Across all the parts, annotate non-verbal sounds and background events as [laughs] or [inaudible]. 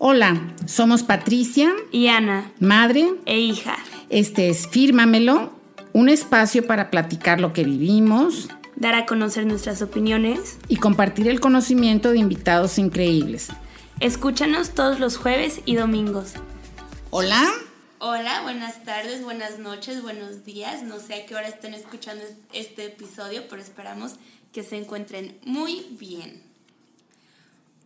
Hola, somos Patricia y Ana, madre e hija. Este es Fírmamelo, un espacio para platicar lo que vivimos, dar a conocer nuestras opiniones y compartir el conocimiento de invitados increíbles. Escúchanos todos los jueves y domingos. Hola. Hola, buenas tardes, buenas noches, buenos días. No sé a qué hora estén escuchando este episodio, pero esperamos que se encuentren muy bien.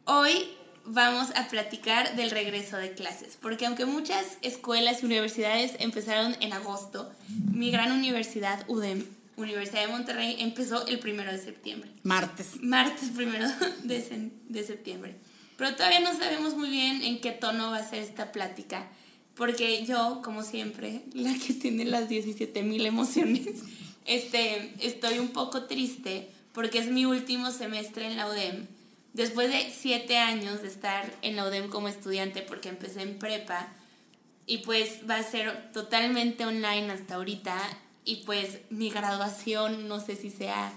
Hoy vamos a platicar del regreso de clases, porque aunque muchas escuelas y universidades empezaron en agosto, mi gran universidad, UDEM, Universidad de Monterrey, empezó el primero de septiembre. Martes. Martes primero de, de septiembre. Pero todavía no sabemos muy bien en qué tono va a ser esta plática, porque yo, como siempre, la que tiene las 17 mil emociones, este, estoy un poco triste porque es mi último semestre en la UDEM después de siete años de estar en la UDEM como estudiante, porque empecé en prepa, y pues va a ser totalmente online hasta ahorita, y pues mi graduación no sé si sea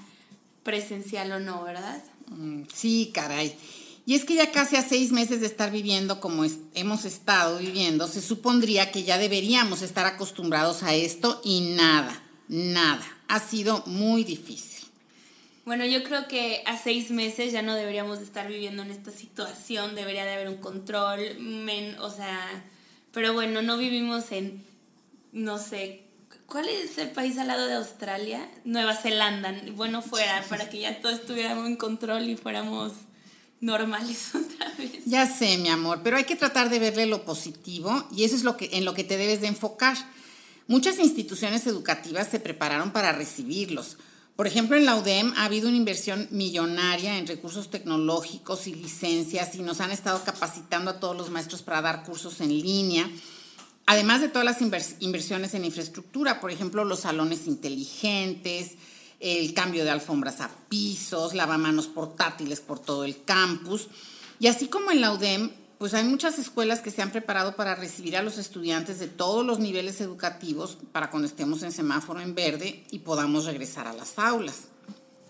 presencial o no, ¿verdad? Mm, sí, caray. Y es que ya casi a seis meses de estar viviendo como hemos estado viviendo, se supondría que ya deberíamos estar acostumbrados a esto y nada, nada. Ha sido muy difícil. Bueno, yo creo que a seis meses ya no deberíamos estar viviendo en esta situación, debería de haber un control, o sea, pero bueno, no vivimos en, no sé, ¿cuál es el país al lado de Australia? Nueva Zelanda, bueno, fuera, para que ya todo estuviera en control y fuéramos normales [laughs] otra vez. Ya sé, mi amor, pero hay que tratar de verle lo positivo y eso es lo que, en lo que te debes de enfocar. Muchas instituciones educativas se prepararon para recibirlos por ejemplo, en la UDEM ha habido una inversión millonaria en recursos tecnológicos y licencias y nos han estado capacitando a todos los maestros para dar cursos en línea. Además de todas las inversiones en infraestructura, por ejemplo, los salones inteligentes, el cambio de alfombras a pisos, lavamanos portátiles por todo el campus. Y así como en la UDEM, pues hay muchas escuelas que se han preparado para recibir a los estudiantes de todos los niveles educativos para cuando estemos en semáforo en verde y podamos regresar a las aulas.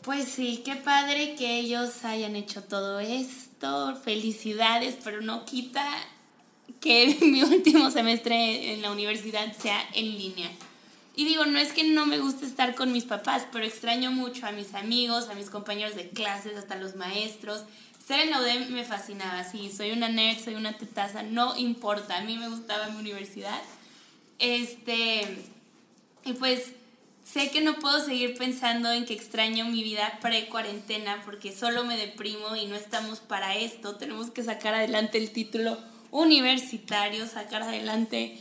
Pues sí, qué padre que ellos hayan hecho todo esto. Felicidades, pero no quita que [laughs] mi último semestre en la universidad sea en línea. Y digo, no es que no me guste estar con mis papás, pero extraño mucho a mis amigos, a mis compañeros de clases, hasta los maestros. Ser en la UDEM me fascinaba, sí, soy una nerd, soy una tetaza, no importa, a mí me gustaba mi universidad. Este, y pues sé que no puedo seguir pensando en que extraño mi vida pre-cuarentena porque solo me deprimo y no estamos para esto. Tenemos que sacar adelante el título universitario, sacar adelante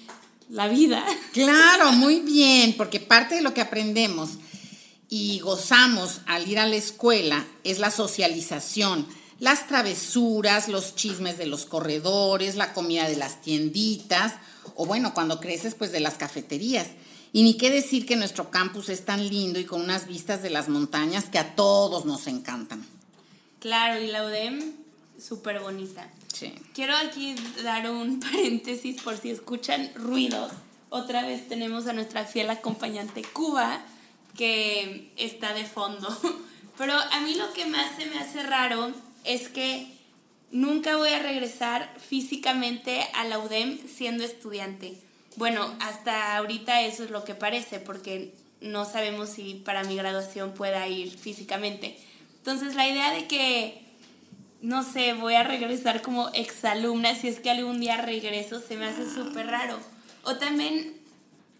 la vida. Claro, muy bien, porque parte de lo que aprendemos y gozamos al ir a la escuela es la socialización las travesuras, los chismes de los corredores, la comida de las tienditas, o bueno, cuando creces, pues de las cafeterías. Y ni qué decir que nuestro campus es tan lindo y con unas vistas de las montañas que a todos nos encantan. Claro, y la UDEM, súper bonita. Sí. Quiero aquí dar un [laughs] paréntesis por si escuchan ruidos. Otra vez tenemos a nuestra fiel acompañante Cuba, que está de fondo. [laughs] Pero a mí lo que más se me hace raro es que nunca voy a regresar físicamente a la UDEM siendo estudiante. Bueno, hasta ahorita eso es lo que parece, porque no sabemos si para mi graduación pueda ir físicamente. Entonces la idea de que, no sé, voy a regresar como exalumna, si es que algún día regreso, se me hace súper raro. O también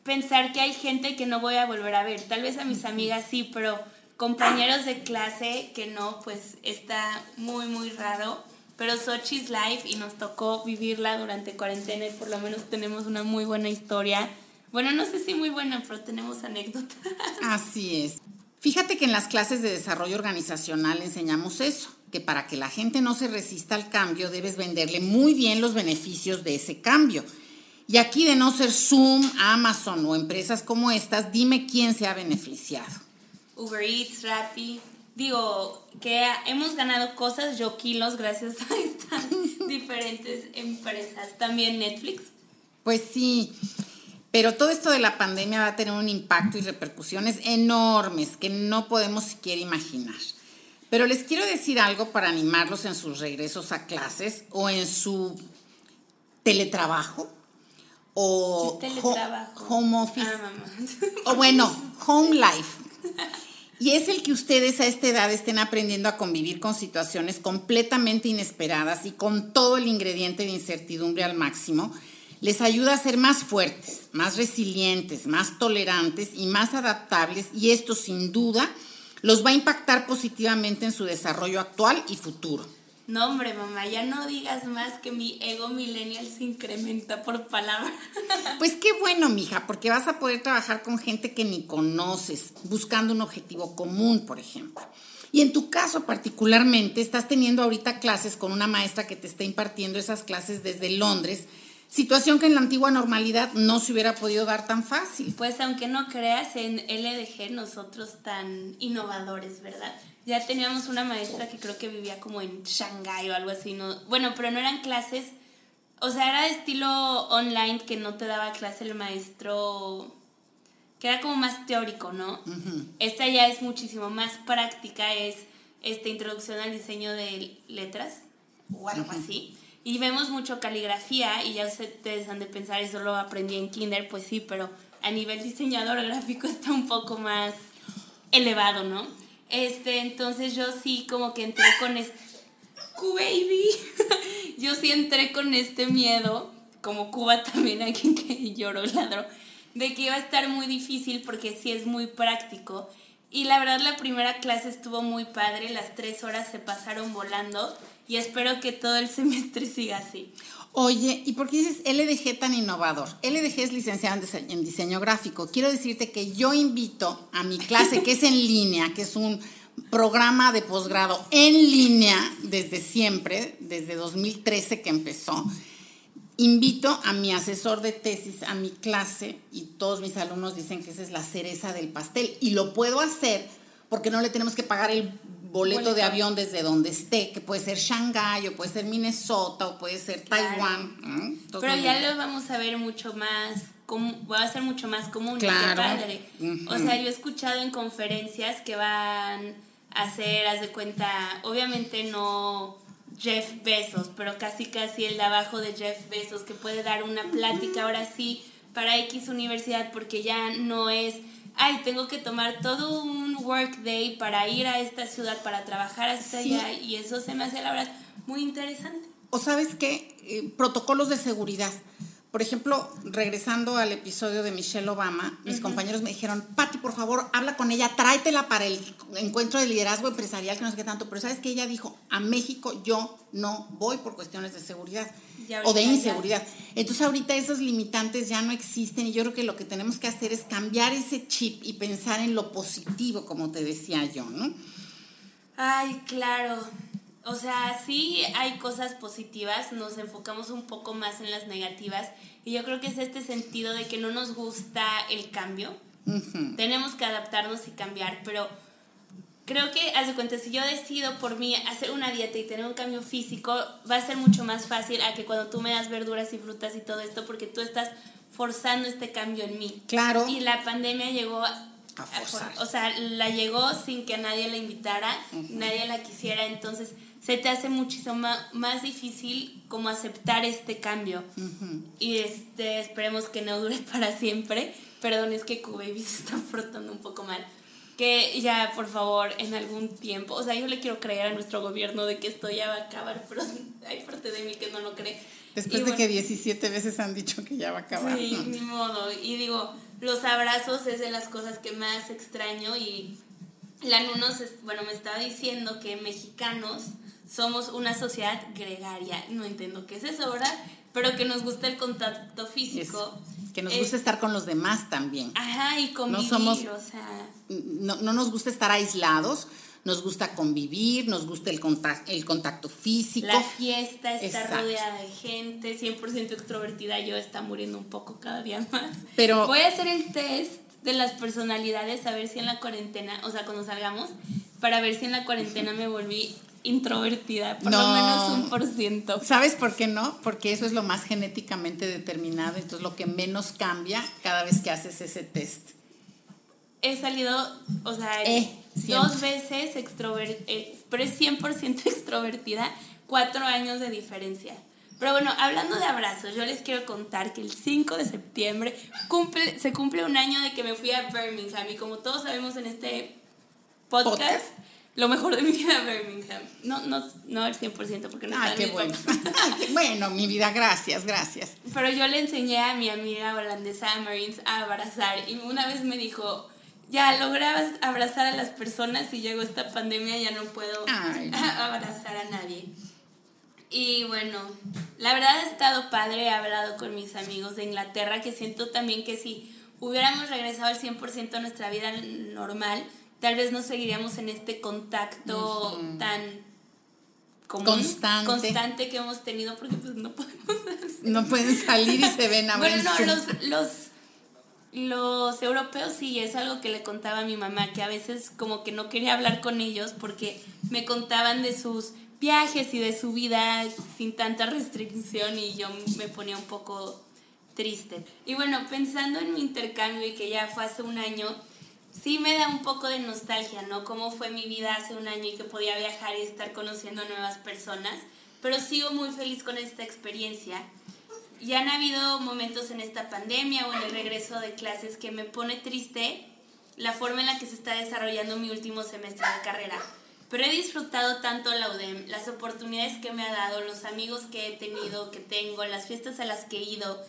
pensar que hay gente que no voy a volver a ver. Tal vez a mis amigas sí, pero compañeros de clase que no, pues está muy, muy raro. Pero Sochi's Life y nos tocó vivirla durante cuarentena y por lo menos tenemos una muy buena historia. Bueno, no sé si muy buena, pero tenemos anécdotas. Así es. Fíjate que en las clases de desarrollo organizacional enseñamos eso, que para que la gente no se resista al cambio debes venderle muy bien los beneficios de ese cambio. Y aquí de no ser Zoom, Amazon o empresas como estas, dime quién se ha beneficiado. Uber Eats, Rappi. Digo, que hemos ganado cosas, yo kilos, gracias a estas [laughs] diferentes empresas. También Netflix. Pues sí, pero todo esto de la pandemia va a tener un impacto y repercusiones enormes que no podemos siquiera imaginar. Pero les quiero decir algo para animarlos en sus regresos a clases o en su teletrabajo o ¿Qué es teletrabajo? ho- home office Ah, o bueno, home life. Y es el que ustedes a esta edad estén aprendiendo a convivir con situaciones completamente inesperadas y con todo el ingrediente de incertidumbre al máximo, les ayuda a ser más fuertes, más resilientes, más tolerantes y más adaptables y esto sin duda los va a impactar positivamente en su desarrollo actual y futuro. No, hombre, mamá, ya no digas más que mi ego millennial se incrementa por palabra. [laughs] Pues qué bueno, mija, porque vas a poder trabajar con gente que ni conoces, buscando un objetivo común, por ejemplo. Y en tu caso particularmente, estás teniendo ahorita clases con una maestra que te está impartiendo esas clases desde Londres, situación que en la antigua normalidad no se hubiera podido dar tan fácil. Pues aunque no creas, en LDG nosotros tan innovadores, ¿verdad? Ya teníamos una maestra que creo que vivía como en Shanghái o algo así, ¿no? Bueno, pero no eran clases, o sea, era de estilo online que no te daba clase el maestro, que era como más teórico, ¿no? Esta ya es muchísimo más práctica, es esta introducción al diseño de letras o algo así. Y vemos mucho caligrafía y ya ustedes han de pensar, eso lo aprendí en kinder, pues sí, pero a nivel diseñador gráfico [laughs] está un poco más elevado, ¿no? Este, entonces yo sí como que entré con este baby. [laughs] yo sí entré con este miedo, como Cuba también aquí que lloró, ladró, de que iba a estar muy difícil porque sí es muy práctico. Y la verdad la primera clase estuvo muy padre, las tres horas se pasaron volando y espero que todo el [laughs] semestre siga así. Oye, ¿y por qué dices LDG tan innovador? LDG es licenciado en dise- en diseño gráfico. Quiero decirte que yo invito a mi clase, que es en línea, que es un programa de posgrado en línea desde siempre, desde 2013 que empezó. Invito a mi asesor de tesis a mi clase y todos mis alumnos dicen que esa es la cereza del pastel y lo puedo hacer porque no le tenemos que pagar el boleto, de avión desde donde esté, que puede ser Shanghái o puede ser Minnesota o puede ser Claro. Taiwán. ¿Mm? Pero ya lo vamos a ver mucho más, com- va a ser mucho más común. Claro. padre. O sea, yo he escuchado en conferencias que van a hacer, haz de cuenta, obviamente no Jeff Bezos, pero casi casi el de abajo de Jeff Bezos, que puede dar una plática ahora sí para X universidad, porque ya no es, ay, tengo que tomar todo un workday para ir a esta ciudad, para trabajar hasta Sí. allá, y eso se me hace, la verdad, muy interesante. O sabes qué, Eh, protocolos de seguridad. Por ejemplo, regresando al episodio de Michelle Obama, mis compañeros me dijeron, Patti, por favor, habla con ella, tráetela para el encuentro de liderazgo empresarial, que no sé qué tanto. Pero sabes que ella dijo, a México yo no voy por cuestiones de seguridad o de ya. inseguridad. Entonces ahorita esos limitantes ya no existen y yo creo que lo que tenemos que hacer es cambiar ese chip y pensar en lo positivo, como te decía yo, ¿no? Ay, claro. O sea, sí hay cosas positivas, nos enfocamos un poco más en las negativas y yo creo que es este sentido de que no nos gusta el cambio. Ujú. Tenemos que adaptarnos y cambiar, pero creo que, haz de cuenta, si yo decido por mí hacer una dieta y tener un cambio físico, va a ser mucho más fácil a que cuando tú me das verduras y frutas y todo esto, porque tú estás forzando este cambio en mí. Claro. Y la pandemia llegó a, A forzar. for- o sea, la llegó sin que nadie la invitara, nadie la quisiera, entonces se te hace muchísimo más difícil como aceptar este cambio. Y este, esperemos que no dure [laughs] para siempre. Perdón, es que Q-Baby se está frotando un poco mal. Que ya, por favor, en algún tiempo, o sea, yo le quiero creer a nuestro gobierno de que esto ya va a acabar, [laughs] pero hay parte de mí que no lo cree. Después Y de bueno, que 17 veces han dicho que ya va a acabar. Sí, ¿no? ni modo. Y digo, los abrazos es de las cosas que más extraño y la Nunos, es- bueno, me estaba diciendo que mexicanos somos una sociedad gregaria. No entiendo qué es eso, ¿verdad? Pero que nos gusta el contacto Es- físico. que nos Es- gusta estar con los demás también. Ajá, y convivir, somos- o sea... No, no nos gusta estar aislados, nos gusta convivir, nos gusta el contacto, el contacto físico. La fiesta está Exacto. rodeada de gente, 100% extrovertida, yo está muriendo un poco cada día más. Pero- voy a hacer el test de las personalidades a ver si en la cuarentena, o sea, cuando salgamos, para ver si en la cuarentena me volví introvertida, por lo No. menos un por ciento. ¿Sabes por qué no? Porque eso es lo más genéticamente determinado, entonces lo que menos cambia cada vez que haces ese test. He salido, o sea, Eh, dos veces extrovertida, pero es 100% [laughs] extrovertida, cuatro años de diferencia. Pero bueno, hablando de abrazos, yo les quiero contar que el 5 de septiembre cumple, se cumple un año de que me fui a Birmingham y como todos sabemos en este podcast, Podcast. Lo mejor de mi vida [laughs] Birmingham. No, no, no al 100% porque no Ah, está qué mi bueno. [laughs] qué bueno, mi vida, gracias, gracias. Pero yo le enseñé a mi amiga holandesa Marines a abrazar y una vez me dijo, ya logré abra- abrazar a las personas y llegó esta pandemia, ya no puedo Ay. [laughs] abrazar a nadie. Y bueno, la verdad ha estado padre, he hablado con mis amigos de Inglaterra que siento también que si hubiéramos regresado al 100% a nuestra vida normal, tal vez no seguiríamos en este contacto tan común, Constante. constante que hemos tenido porque pues no podemos No pueden salir y se ven a bueno, no, los, los, los europeos sí, es algo que le contaba a mi mamá, que a veces como que no quería hablar con ellos porque me contaban de sus viajes y de su vida sin tanta restricción y yo me ponía un poco triste. Y bueno, pensando en mi intercambio y que ya fue hace un año, sí me da un poco de nostalgia, ¿no? Cómo fue mi vida hace un año y que podía viajar y estar conociendo nuevas personas, pero sigo muy feliz con esta experiencia. Y han habido momentos en esta pandemia o en el regreso de clases que me pone triste la forma en la que se está desarrollando mi último semestre de carrera. Pero he disfrutado tanto la UDEM, las oportunidades que me ha dado, los amigos que he tenido, que tengo, las fiestas a las que he ido.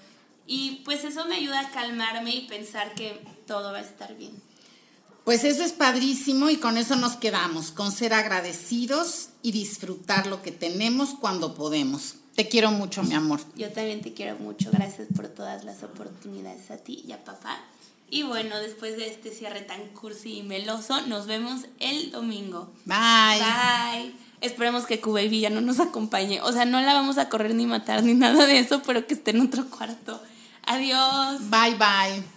Y pues eso me ayuda a calmarme y pensar que todo va a estar bien. Pues eso es padrísimo y con eso nos quedamos, con ser agradecidos y disfrutar lo que tenemos cuando podemos. Te quiero mucho, mi amor. Yo también te quiero mucho. Gracias por todas las oportunidades a ti y a papá. Y bueno, después de este cierre tan cursi y meloso, nos vemos el domingo. Bye. Bye. Esperemos que Baby ya no nos acompañe. O sea, no la vamos a correr ni matar ni [laughs] nada de eso, pero que esté en otro cuarto. Adiós. Bye, bye.